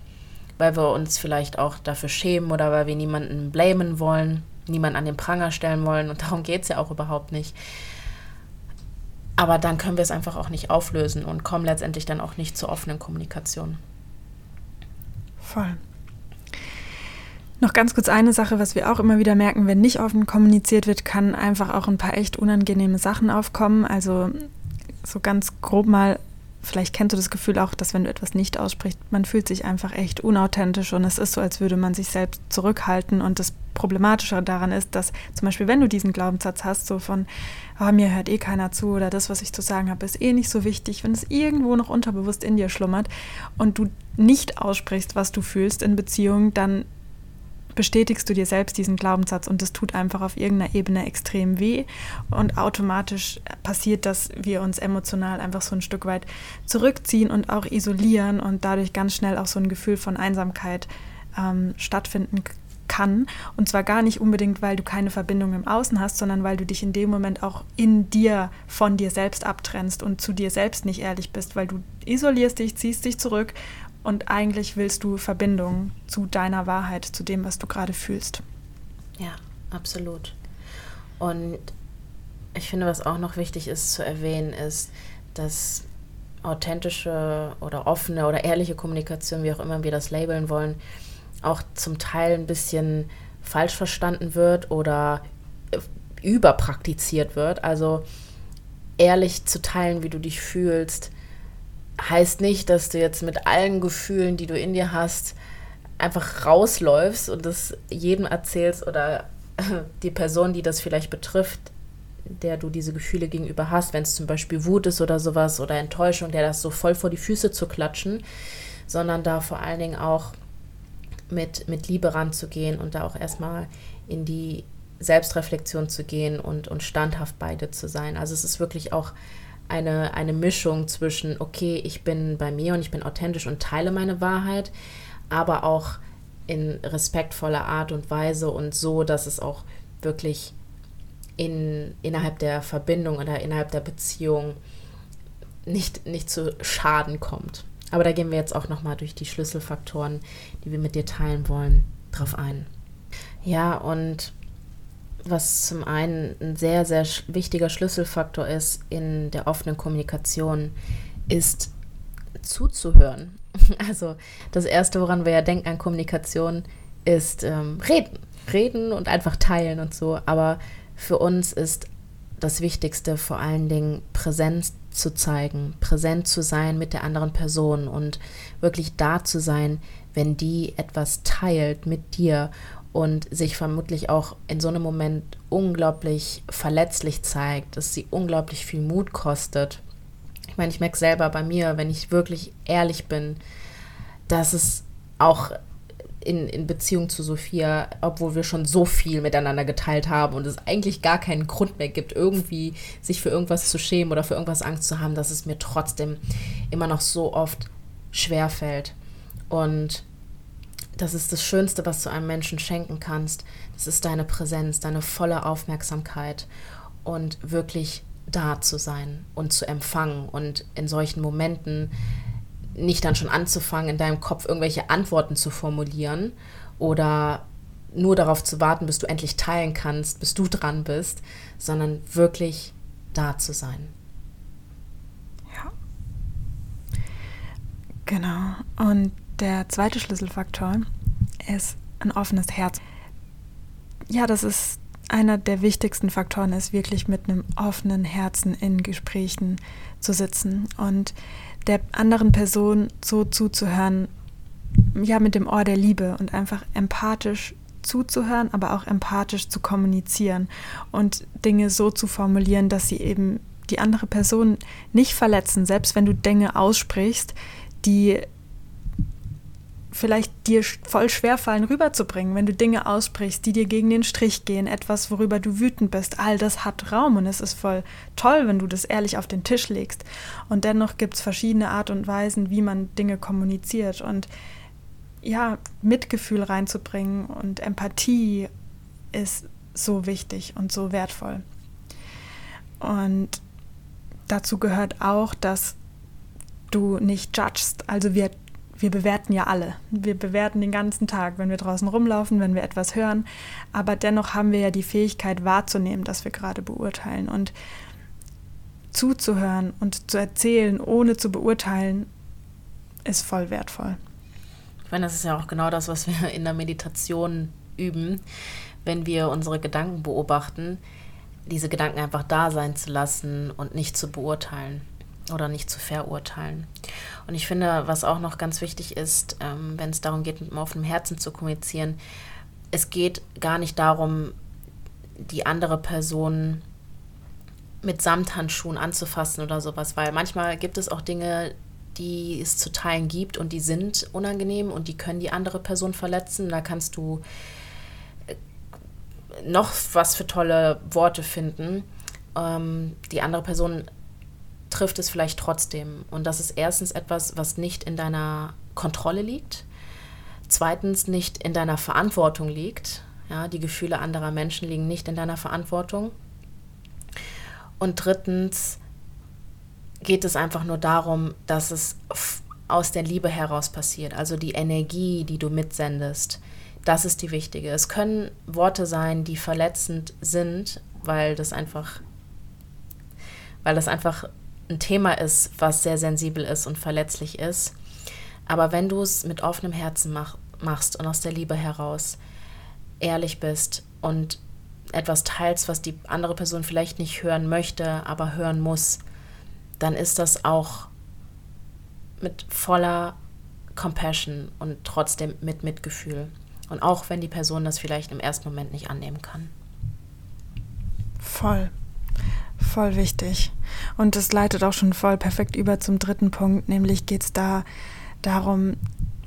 B: weil wir uns vielleicht auch dafür schämen oder weil wir niemanden blamen wollen, niemanden an den Pranger stellen wollen und darum geht es ja auch überhaupt nicht. Aber dann können wir es einfach auch nicht auflösen und kommen letztendlich dann auch nicht zur offenen Kommunikation.
A: Voll. Noch ganz kurz eine Sache, was wir auch immer wieder merken, wenn nicht offen kommuniziert wird, kann einfach auch ein paar echt unangenehme Sachen aufkommen. Also so ganz grob mal vielleicht kennst du das Gefühl auch, dass wenn du etwas nicht aussprichst, man fühlt sich einfach echt unauthentisch und es ist so, als würde man sich selbst zurückhalten. Und das Problematische daran ist, dass zum Beispiel, wenn du diesen Glaubenssatz hast, so von, oh, mir hört eh keiner zu oder das, was ich zu sagen habe, ist eh nicht so wichtig, wenn es irgendwo noch unterbewusst in dir schlummert und du nicht aussprichst, was du fühlst in Beziehungen, dann bestätigst du dir selbst diesen Glaubenssatz und das tut einfach auf irgendeiner Ebene extrem weh und automatisch passiert, dass wir uns emotional einfach so ein Stück weit zurückziehen und auch isolieren und dadurch ganz schnell auch so ein Gefühl von Einsamkeit ähm, stattfinden kann. Und zwar gar nicht unbedingt, weil du keine Verbindung im Außen hast, sondern weil du dich in dem Moment auch in dir von dir selbst abtrennst und zu dir selbst nicht ehrlich bist, weil du isolierst dich, ziehst dich zurück und eigentlich willst du Verbindung zu deiner Wahrheit, zu dem, was du gerade fühlst.
B: Ja, absolut. Und ich finde, was auch noch wichtig ist zu erwähnen, ist, dass authentische oder offene oder ehrliche Kommunikation, wie auch immer wir das labeln wollen, auch zum Teil ein bisschen falsch verstanden wird oder überpraktiziert wird. Also ehrlich zu teilen, wie du dich fühlst, heißt nicht, dass du jetzt mit allen Gefühlen, die du in dir hast, einfach rausläufst und das jedem erzählst oder die Person, die das vielleicht betrifft, der du diese Gefühle gegenüber hast, wenn es zum Beispiel Wut ist oder sowas oder Enttäuschung, der das so voll vor die Füße zu klatschen, sondern da vor allen Dingen auch mit, mit Liebe ranzugehen und da auch erstmal in die Selbstreflexion zu gehen und, und standhaft beide zu sein. Also es ist wirklich auch eine, eine Mischung zwischen, okay, ich bin bei mir und ich bin authentisch und teile meine Wahrheit, aber auch in respektvoller Art und Weise und so, dass es auch wirklich in, innerhalb der Verbindung oder innerhalb der Beziehung nicht, nicht zu Schaden kommt. Aber da gehen wir jetzt auch nochmal durch die Schlüsselfaktoren, die wir mit dir teilen wollen, drauf ein. Ja, und was zum einen ein sehr, sehr wichtiger Schlüsselfaktor ist in der offenen Kommunikation, ist zuzuhören. Also das Erste, woran wir ja denken an Kommunikation, ist ähm, reden. Reden und einfach teilen und so. Aber für uns ist das Wichtigste vor allen Dingen Präsenz zu zeigen, präsent zu sein mit der anderen Person und wirklich da zu sein, wenn die etwas teilt mit dir und sich vermutlich auch in so einem Moment unglaublich verletzlich zeigt, dass sie unglaublich viel Mut kostet. Ich meine, ich merke selber bei mir, wenn ich wirklich ehrlich bin, dass es auch in, in Beziehung zu Sophia, obwohl wir schon so viel miteinander geteilt haben und es eigentlich gar keinen Grund mehr gibt, irgendwie sich für irgendwas zu schämen oder für irgendwas Angst zu haben, dass es mir trotzdem immer noch so oft schwer fällt. Und das ist das Schönste, was du einem Menschen schenken kannst. Das ist deine Präsenz, deine volle Aufmerksamkeit und wirklich da zu sein und zu empfangen und in solchen Momenten nicht dann schon anzufangen, in deinem Kopf irgendwelche Antworten zu formulieren oder nur darauf zu warten, bis du endlich teilen kannst, bis du dran bist, sondern wirklich da zu sein.
A: Ja. Genau. Und der zweite Schlüsselfaktor ist ein offenes Herz. Ja, das ist einer der wichtigsten Faktoren, ist wirklich mit einem offenen Herzen in Gesprächen zu sitzen und der anderen Person so zuzuhören, ja, mit dem Ohr der Liebe und einfach empathisch zuzuhören, aber auch empathisch zu kommunizieren und Dinge so zu formulieren, dass sie eben die andere Person nicht verletzen, selbst wenn du Dinge aussprichst, die vielleicht dir voll schwer fallen rüberzubringen, wenn du Dinge aussprichst, die dir gegen den Strich gehen, etwas, worüber du wütend bist. All das hat Raum und es ist voll toll, wenn du das ehrlich auf den Tisch legst. Und dennoch gibt es verschiedene Art und Weisen, wie man Dinge kommuniziert. Und ja, Mitgefühl reinzubringen und Empathie ist so wichtig und so wertvoll. Und dazu gehört auch, dass du nicht judgst. Also wir wir bewerten ja alle. Wir bewerten den ganzen Tag, wenn wir draußen rumlaufen, wenn wir etwas hören. Aber dennoch haben wir ja die Fähigkeit wahrzunehmen, dass wir gerade beurteilen. Und zuzuhören und zu erzählen, ohne zu beurteilen, ist voll wertvoll.
B: Ich meine, das ist ja auch genau das, was wir in der Meditation üben, wenn wir unsere Gedanken beobachten, diese Gedanken einfach da sein zu lassen und nicht zu beurteilen oder nicht zu verurteilen. Und ich finde, was auch noch ganz wichtig ist, ähm, wenn es darum geht, mit einem offenen Herzen zu kommunizieren, es geht gar nicht darum, die andere Person mit Samthandschuhen anzufassen oder sowas, weil manchmal gibt es auch Dinge, die es zu teilen gibt und die sind unangenehm und die können die andere Person verletzen. Da kannst du äh, noch was für tolle Worte finden. Ähm, die andere Person trifft es vielleicht trotzdem. Und das ist erstens etwas, was nicht in deiner Kontrolle liegt, zweitens nicht in deiner Verantwortung liegt. Ja, die Gefühle anderer Menschen liegen nicht in deiner Verantwortung. Und drittens geht es einfach nur darum, dass es aus der Liebe heraus passiert. Also die Energie, die du mitsendest, das ist die wichtige. Es können Worte sein, die verletzend sind, weil das einfach, weil das einfach ein Thema ist, was sehr sensibel ist und verletzlich ist. Aber wenn du es mit offenem Herzen mach, machst und aus der Liebe heraus ehrlich bist und etwas teilst, was die andere Person vielleicht nicht hören möchte, aber hören muss, dann ist das auch mit voller Compassion und trotzdem mit Mitgefühl. Und auch wenn die Person das vielleicht im ersten Moment nicht annehmen kann.
A: Voll. Voll wichtig. Und das leitet auch schon voll perfekt über zum dritten Punkt, nämlich geht es da darum,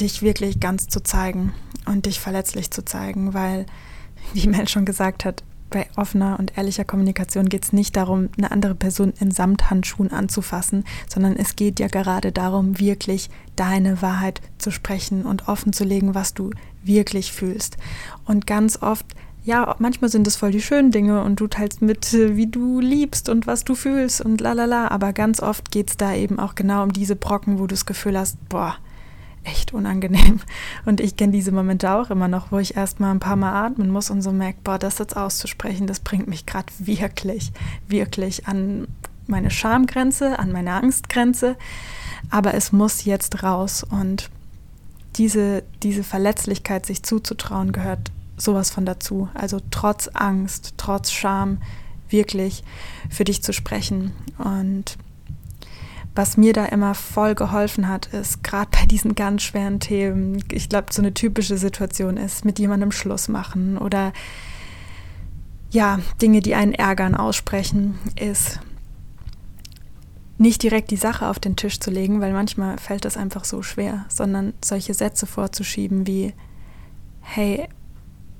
A: dich wirklich ganz zu zeigen und dich verletzlich zu zeigen, weil, wie Mel schon gesagt hat, bei offener und ehrlicher Kommunikation geht es nicht darum, eine andere Person in Samthandschuhen anzufassen, sondern es geht ja gerade darum, wirklich deine Wahrheit zu sprechen und offen zu legen, was du wirklich fühlst. Und ganz oft ja, manchmal sind es voll die schönen Dinge und du teilst mit, äh, wie du liebst und was du fühlst und lalala, aber ganz oft geht es da eben auch genau um diese Brocken, wo du das Gefühl hast, boah, echt unangenehm. Und ich kenne diese Momente auch immer noch, wo ich erst mal ein paar Mal atmen muss und so merke, boah, das jetzt auszusprechen, das bringt mich gerade wirklich, wirklich an meine Schamgrenze, an meine Angstgrenze. Aber es muss jetzt raus. Und diese, diese Verletzlichkeit, sich zuzutrauen, gehört sowas von dazu. Also trotz Angst, trotz Scham, wirklich für dich zu sprechen. Und was mir da immer voll geholfen hat, ist gerade bei diesen ganz schweren Themen, ich glaube, so eine typische Situation ist, mit jemandem Schluss machen oder ja, Dinge, die einen ärgern, aussprechen, ist nicht direkt die Sache auf den Tisch zu legen, weil manchmal fällt das einfach so schwer, sondern solche Sätze vorzuschieben wie, hey,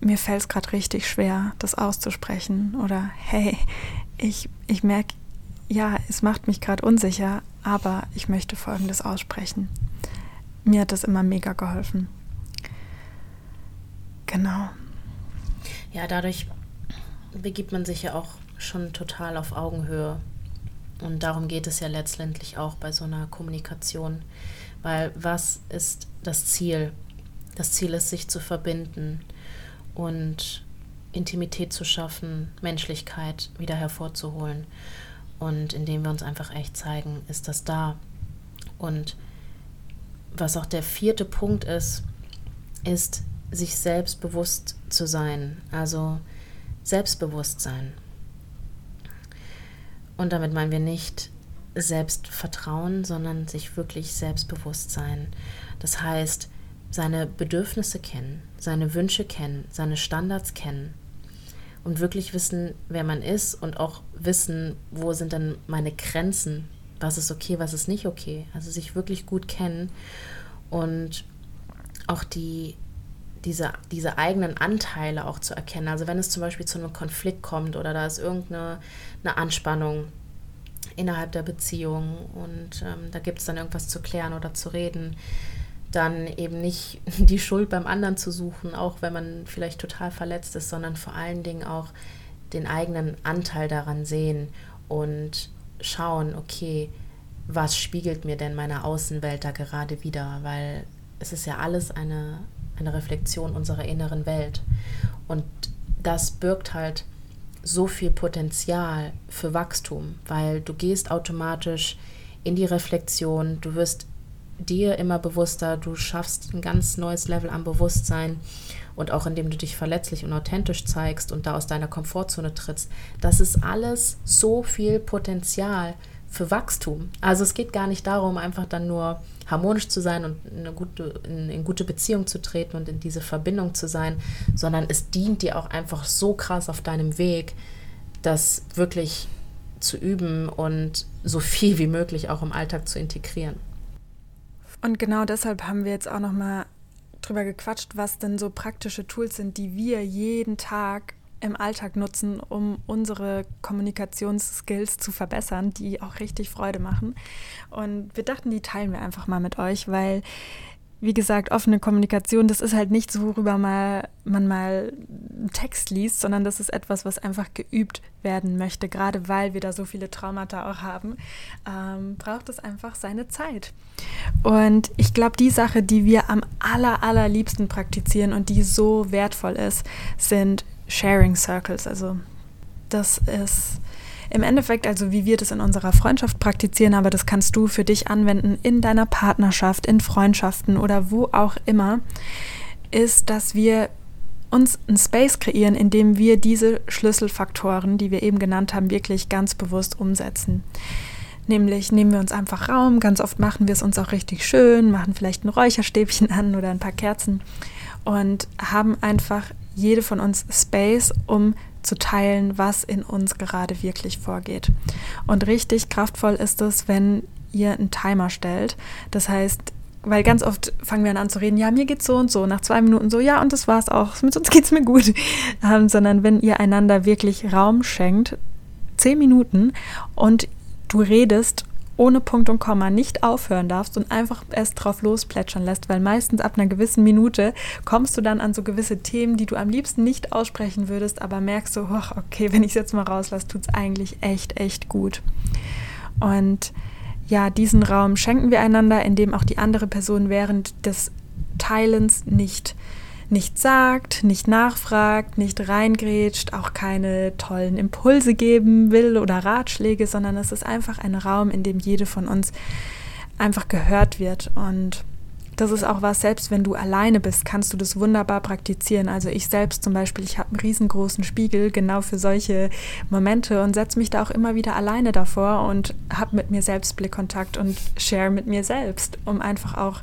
A: mir fällt es gerade richtig schwer, das auszusprechen oder hey, ich, ich merke, ja, es macht mich gerade unsicher, aber ich möchte Folgendes aussprechen. Mir hat das immer mega geholfen. Genau.
B: Ja, dadurch begibt man sich ja auch schon total auf Augenhöhe. Und darum geht es ja letztendlich auch bei so einer Kommunikation. Weil was ist das Ziel? Das Ziel ist, sich zu verbinden und Intimität zu schaffen, Menschlichkeit wieder hervorzuholen. Und indem wir uns einfach echt zeigen, ist das da. Und was auch der vierte Punkt ist, ist, sich selbstbewusst zu sein. Also Selbstbewusstsein. Und damit meinen wir nicht Selbstvertrauen, sondern sich wirklich selbstbewusst sein. Das heißt, seine Bedürfnisse kennen, seine Wünsche kennen, seine Standards kennen und wirklich wissen, wer man ist und auch wissen, wo sind denn meine Grenzen, was ist okay, was ist nicht okay. Also sich wirklich gut kennen und auch die, diese, diese eigenen Anteile auch zu erkennen. Also wenn es zum Beispiel zu einem Konflikt kommt oder da ist irgendeine eine Anspannung innerhalb der Beziehung und ähm, da gibt es dann irgendwas zu klären oder zu reden, dann eben nicht die Schuld beim anderen zu suchen, auch wenn man vielleicht total verletzt ist, sondern vor allen Dingen auch den eigenen Anteil daran sehen und schauen, okay, was spiegelt mir denn meine Außenwelt da gerade wieder? Weil es ist ja alles eine, eine Reflexion unserer inneren Welt. Und das birgt halt so viel Potenzial für Wachstum, weil du gehst automatisch in die Reflexion, du wirst dir immer bewusster, du schaffst ein ganz neues Level an Bewusstsein und auch indem du dich verletzlich und authentisch zeigst und da aus deiner Komfortzone trittst. Das ist alles so viel Potenzial für Wachstum. Also es geht gar nicht darum, einfach dann nur harmonisch zu sein und eine gute, in, in gute Beziehung zu treten und in diese Verbindung zu sein, sondern es dient dir auch einfach so krass auf deinem Weg, das wirklich zu üben und so viel wie möglich auch im Alltag zu integrieren.
A: Und genau deshalb haben wir jetzt auch noch mal drüber gequatscht, was denn so praktische Tools sind, die wir jeden Tag im Alltag nutzen, um unsere Kommunikationsskills zu verbessern, die auch richtig Freude machen. Und wir dachten, die teilen wir einfach mal mit euch, weil wie gesagt, offene Kommunikation, das ist halt nicht so, worüber mal, man mal einen Text liest, sondern das ist etwas, was einfach geübt werden möchte. Gerade weil wir da so viele Traumata auch haben, ähm, braucht es einfach seine Zeit. Und ich glaube, die Sache, die wir am aller, allerliebsten praktizieren und die so wertvoll ist, sind Sharing Circles. Also das ist im Endeffekt, also wie wir das in unserer Freundschaft praktizieren, aber das kannst du für dich anwenden in deiner Partnerschaft, in Freundschaften oder wo auch immer, ist, dass wir uns einen Space kreieren, in dem wir diese Schlüsselfaktoren, die wir eben genannt haben, wirklich ganz bewusst umsetzen. Nämlich nehmen wir uns einfach Raum, ganz oft machen wir es uns auch richtig schön, machen vielleicht ein Räucherstäbchen an oder ein paar Kerzen und haben einfach jede von uns Space, um zu teilen, was in uns gerade wirklich vorgeht. Und richtig kraftvoll ist es, wenn ihr einen Timer stellt. Das heißt, weil ganz oft fangen wir an zu reden, ja, mir geht's so und so, nach zwei Minuten so, ja, und das war's auch, mit uns geht's mir gut. Ähm, sondern wenn ihr einander wirklich Raum schenkt, zehn Minuten und du redest ohne Punkt und Komma nicht aufhören darfst und einfach erst drauf losplätschern lässt, weil meistens ab einer gewissen Minute kommst du dann an so gewisse Themen, die du am liebsten nicht aussprechen würdest, aber merkst so, okay, wenn ich es jetzt mal rauslasse, tut es eigentlich echt, echt gut. Und ja, diesen Raum schenken wir einander, indem auch die andere Person während des Teilens nicht nicht sagt, nicht nachfragt, nicht reingrätscht, auch keine tollen Impulse geben will oder Ratschläge, sondern es ist einfach ein Raum, in dem jede von uns einfach gehört wird. Und das ist auch was, selbst wenn du alleine bist, kannst du das wunderbar praktizieren. Also ich selbst zum Beispiel, ich habe einen riesengroßen Spiegel genau für solche Momente und setze mich da auch immer wieder alleine davor und habe mit mir selbst Blickkontakt und share mit mir selbst, um einfach auch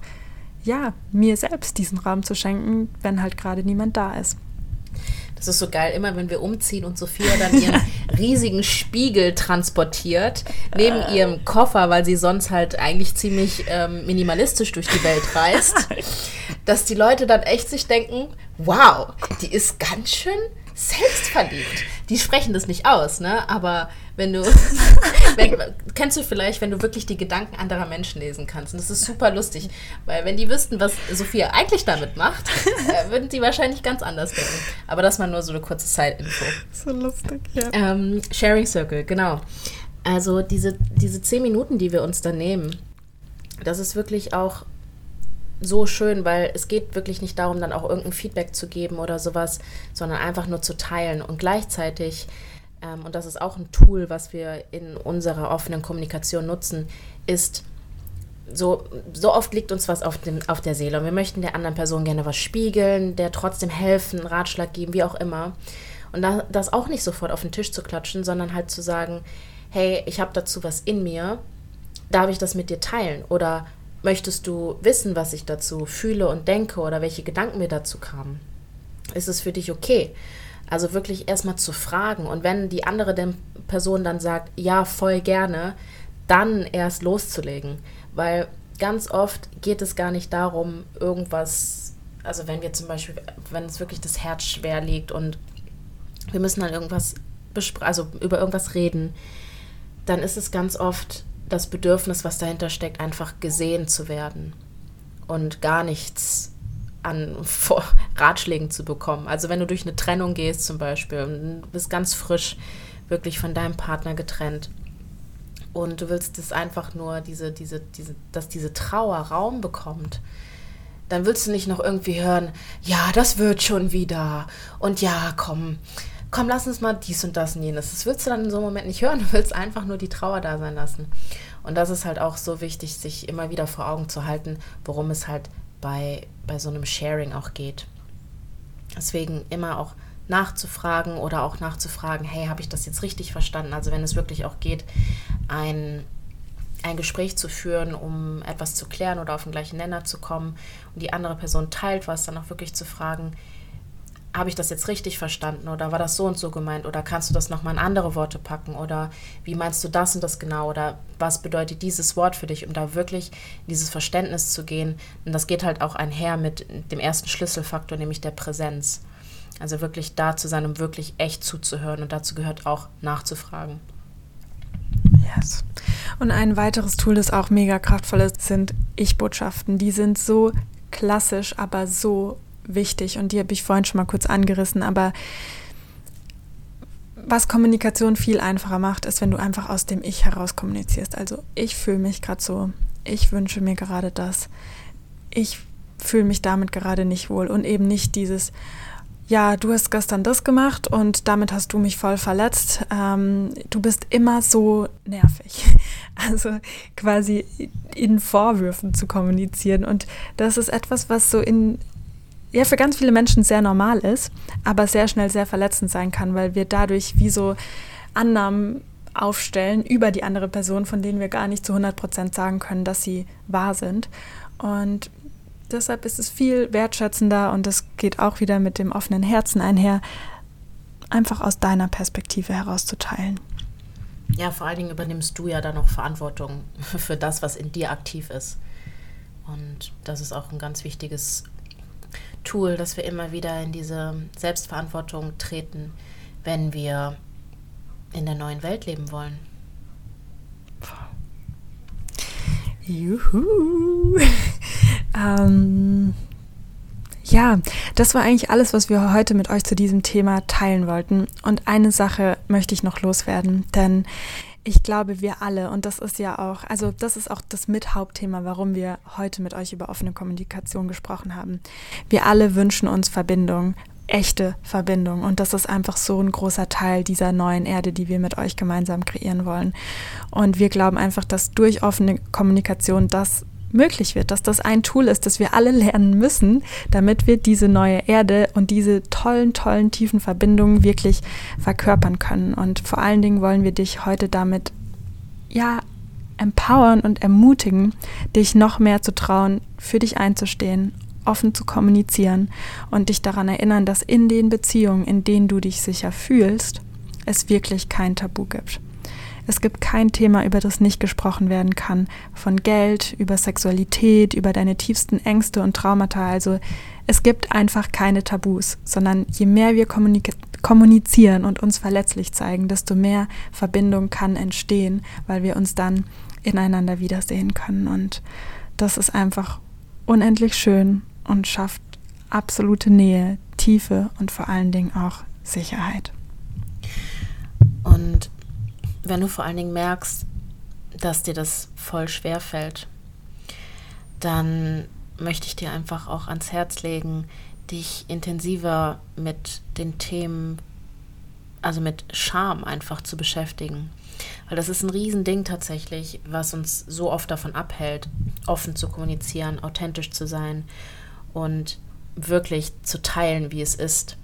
A: ja, mir selbst diesen Raum zu schenken, wenn halt gerade niemand da ist.
B: Das ist so geil, immer wenn wir umziehen und Sophia dann ihren riesigen Spiegel transportiert, neben äh. ihrem Koffer, weil sie sonst halt eigentlich ziemlich ähm, minimalistisch durch die Welt reist, dass die Leute dann echt sich denken, wow, die ist ganz schön selbstverliebt. Die sprechen das nicht aus, ne? Aber wenn du, wenn, kennst du vielleicht, wenn du wirklich die Gedanken anderer Menschen lesen kannst. Und das ist super lustig, weil wenn die wüssten, was Sophia eigentlich damit macht, äh, würden die wahrscheinlich ganz anders denken. Aber das mal nur so eine kurze Side-Info.
A: So lustig, ja.
B: Ähm, Sharing Circle, genau. Also diese, diese zehn Minuten, die wir uns da nehmen, das ist wirklich auch so schön, weil es geht wirklich nicht darum, dann auch irgendein Feedback zu geben oder sowas, sondern einfach nur zu teilen und gleichzeitig, ähm, und das ist auch ein Tool, was wir in unserer offenen Kommunikation nutzen, ist, so, so oft liegt uns was auf, dem, auf der Seele und wir möchten der anderen Person gerne was spiegeln, der trotzdem helfen, Ratschlag geben, wie auch immer. Und da, das auch nicht sofort auf den Tisch zu klatschen, sondern halt zu sagen, hey, ich habe dazu was in mir, darf ich das mit dir teilen? Oder Möchtest du wissen, was ich dazu fühle und denke oder welche Gedanken mir dazu kamen? Ist es für dich okay? Also wirklich erstmal zu fragen. Und wenn die andere Person dann sagt, ja, voll gerne, dann erst loszulegen. Weil ganz oft geht es gar nicht darum, irgendwas, also wenn wir zum Beispiel, wenn es wirklich das Herz schwer liegt und wir müssen dann irgendwas, also über irgendwas reden, dann ist es ganz oft das Bedürfnis, was dahinter steckt, einfach gesehen zu werden und gar nichts an Ratschlägen zu bekommen. Also wenn du durch eine Trennung gehst zum Beispiel und bist ganz frisch wirklich von deinem Partner getrennt und du willst es einfach nur, diese, diese, diese, dass diese Trauer Raum bekommt, dann willst du nicht noch irgendwie hören, ja, das wird schon wieder und ja, komm, komm, lass uns mal dies und das und jenes. Das willst du dann in so einem Moment nicht hören, du willst einfach nur die Trauer da sein lassen. Und das ist halt auch so wichtig, sich immer wieder vor Augen zu halten, worum es halt bei, bei so einem Sharing auch geht. Deswegen immer auch nachzufragen oder auch nachzufragen, hey, habe ich das jetzt richtig verstanden? Also wenn es wirklich auch geht, ein, ein Gespräch zu führen, um etwas zu klären oder auf den gleichen Nenner zu kommen und die andere Person teilt was, dann auch wirklich zu fragen, habe ich das jetzt richtig verstanden oder war das so und so gemeint oder kannst du das nochmal in andere Worte packen oder wie meinst du das und das genau oder was bedeutet dieses Wort für dich, um da wirklich in dieses Verständnis zu gehen. Und das geht halt auch einher mit dem ersten Schlüsselfaktor, nämlich der Präsenz. Also wirklich da zu sein, um wirklich echt zuzuhören und dazu gehört auch nachzufragen.
A: Yes. Und ein weiteres Tool, das auch mega kraftvoll ist, sind Ich-Botschaften. Die sind so klassisch, aber so wichtig und die habe ich vorhin schon mal kurz angerissen, aber was Kommunikation viel einfacher macht, ist, wenn du einfach aus dem Ich heraus kommunizierst. Also ich fühle mich gerade so, ich wünsche mir gerade das, ich fühle mich damit gerade nicht wohl und eben nicht dieses, ja, du hast gestern das gemacht und damit hast du mich voll verletzt. Ähm, du bist immer so nervig. Also quasi in Vorwürfen zu kommunizieren. Und das ist etwas, was so in, ja für ganz viele Menschen sehr normal ist, aber sehr schnell sehr verletzend sein kann, weil wir dadurch wie so Annahmen aufstellen über die andere Person, von denen wir gar nicht zu 100 Prozent sagen können, dass sie wahr sind. Und deshalb ist es viel wertschätzender und es geht auch wieder mit dem offenen Herzen einher, einfach aus deiner Perspektive herauszuteilen.
B: Ja, vor allen Dingen übernimmst du ja dann noch Verantwortung für das, was in dir aktiv ist. Und das ist auch ein ganz wichtiges Tool, dass wir immer wieder in diese Selbstverantwortung treten, wenn wir in der neuen Welt leben wollen.
A: Juhu. ähm, ja, das war eigentlich alles, was wir heute mit euch zu diesem Thema teilen wollten. Und eine Sache möchte ich noch loswerden, denn ich glaube, wir alle, und das ist ja auch, also das ist auch das Mithauptthema, warum wir heute mit euch über offene Kommunikation gesprochen haben. Wir alle wünschen uns Verbindung, echte Verbindung. Und das ist einfach so ein großer Teil dieser neuen Erde, die wir mit euch gemeinsam kreieren wollen. Und wir glauben einfach, dass durch offene Kommunikation das möglich wird, dass das ein Tool ist, das wir alle lernen müssen, damit wir diese neue Erde und diese tollen, tollen, tiefen Verbindungen wirklich verkörpern können. Und vor allen Dingen wollen wir dich heute damit, ja, empowern und ermutigen, dich noch mehr zu trauen, für dich einzustehen, offen zu kommunizieren und dich daran erinnern, dass in den Beziehungen, in denen du dich sicher fühlst, es wirklich kein Tabu gibt. Es gibt kein Thema, über das nicht gesprochen werden kann. Von Geld, über Sexualität, über deine tiefsten Ängste und Traumata. Also es gibt einfach keine Tabus, sondern je mehr wir kommunizieren und uns verletzlich zeigen, desto mehr Verbindung kann entstehen, weil wir uns dann ineinander wiedersehen können. Und das ist einfach unendlich schön und schafft absolute Nähe, Tiefe und vor allen Dingen auch Sicherheit.
B: Und wenn du vor allen Dingen merkst, dass dir das voll schwer fällt, dann möchte ich dir einfach auch ans Herz legen, dich intensiver mit den Themen, also mit Scham einfach zu beschäftigen. Weil das ist ein Riesending tatsächlich, was uns so oft davon abhält, offen zu kommunizieren, authentisch zu sein und wirklich zu teilen, wie es ist.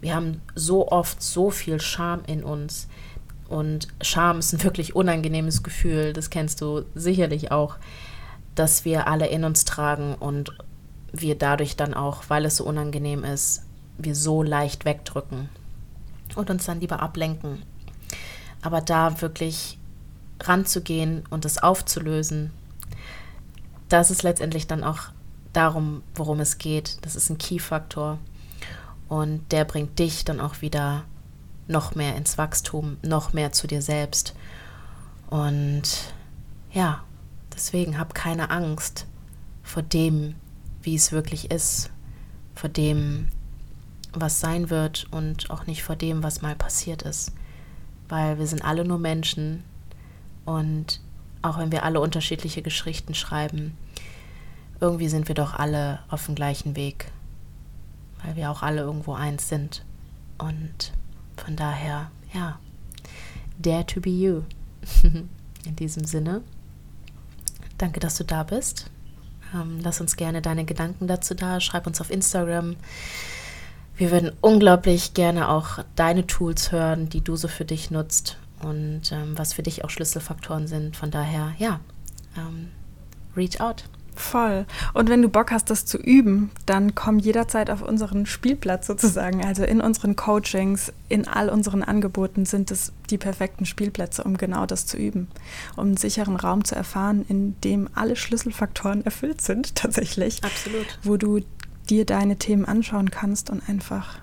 B: Wir haben so oft so viel Scham in uns, und Scham ist ein wirklich unangenehmes Gefühl, das kennst du sicherlich auch, dass wir alle in uns tragen und wir dadurch dann auch, weil es so unangenehm ist, wir so leicht wegdrücken und uns dann lieber ablenken. Aber da wirklich ranzugehen und es aufzulösen, das ist letztendlich dann auch darum, worum es geht. Das ist ein Key-Faktor und der bringt dich dann auch wieder noch mehr ins Wachstum, noch mehr zu dir selbst. Und ja, deswegen hab keine Angst vor dem, wie es wirklich ist, vor dem, was sein wird und auch nicht vor dem, was mal passiert ist. Weil wir sind alle nur Menschen und auch wenn wir alle unterschiedliche Geschichten schreiben, irgendwie sind wir doch alle auf dem gleichen Weg, weil wir auch alle irgendwo eins sind. Und von daher, ja, dare to be you. In diesem Sinne, danke, dass du da bist. Ähm, lass uns gerne deine Gedanken dazu da. Schreib uns auf Instagram. Wir würden unglaublich gerne auch deine Tools hören, die du so für dich nutzt und ähm, was für dich auch Schlüsselfaktoren sind. Von daher, ja, ähm, reach out.
A: Voll. Und wenn du Bock hast, das zu üben, dann komm jederzeit auf unseren Spielplatz sozusagen. Also in unseren Coachings, in all unseren Angeboten sind es die perfekten Spielplätze, um genau das zu üben. Um einen sicheren Raum zu erfahren, in dem alle Schlüsselfaktoren erfüllt sind, tatsächlich.
B: Absolut.
A: Wo du dir deine Themen anschauen kannst und einfach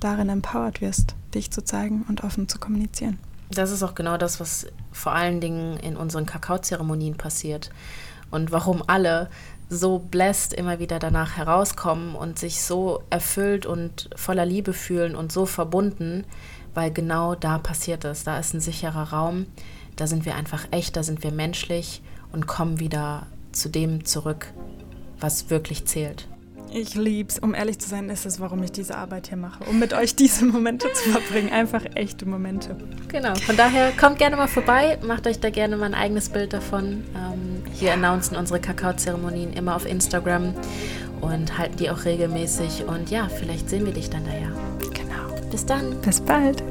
A: darin empowered wirst, dich zu zeigen und offen zu kommunizieren.
B: Das ist auch genau das, was vor allen Dingen in unseren Kakaozeremonien passiert und warum alle so blessed immer wieder danach herauskommen und sich so erfüllt und voller Liebe fühlen und so verbunden, weil genau da passiert es. Da ist ein sicherer Raum, da sind wir einfach echt, da sind wir menschlich und kommen wieder zu dem zurück, was wirklich zählt.
A: Ich liebe es. Um ehrlich zu sein, ist es, warum ich diese Arbeit hier mache. Um mit euch diese Momente zu verbringen. Einfach echte Momente.
B: Genau. Von daher kommt gerne mal vorbei. Macht euch da gerne mal ein eigenes Bild davon. Ähm, hier ja. announcen unsere Kakaozeremonien immer auf Instagram und halten die auch regelmäßig. Und ja, vielleicht sehen wir dich dann da ja.
A: Genau.
B: Bis dann.
A: Bis bald.